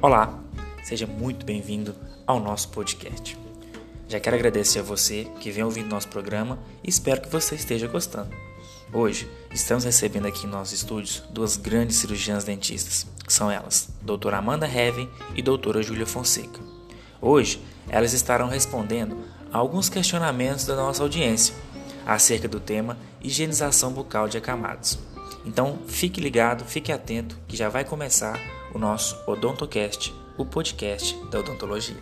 Olá, seja muito bem-vindo ao nosso podcast. Já quero agradecer a você que vem ouvindo nosso programa e espero que você esteja gostando. Hoje estamos recebendo aqui em nossos estúdios duas grandes cirurgiãs dentistas, são elas, doutora Amanda Heaven e doutora Júlia Fonseca. Hoje elas estarão respondendo a alguns questionamentos da nossa audiência acerca do tema higienização bucal de acamados. Então fique ligado, fique atento que já vai começar o nosso Odontocast, o podcast da odontologia.